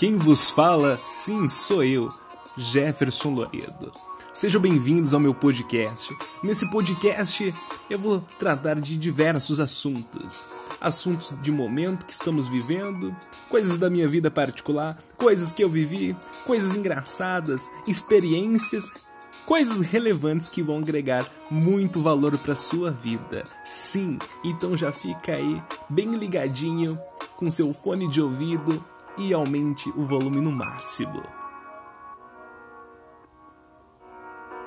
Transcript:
Quem vos fala, sim, sou eu, Jefferson Loredo. Sejam bem-vindos ao meu podcast. Nesse podcast eu vou tratar de diversos assuntos. Assuntos de momento que estamos vivendo, coisas da minha vida particular, coisas que eu vivi, coisas engraçadas, experiências, coisas relevantes que vão agregar muito valor para sua vida. Sim, então já fica aí bem ligadinho com seu fone de ouvido e aumente o volume no máximo.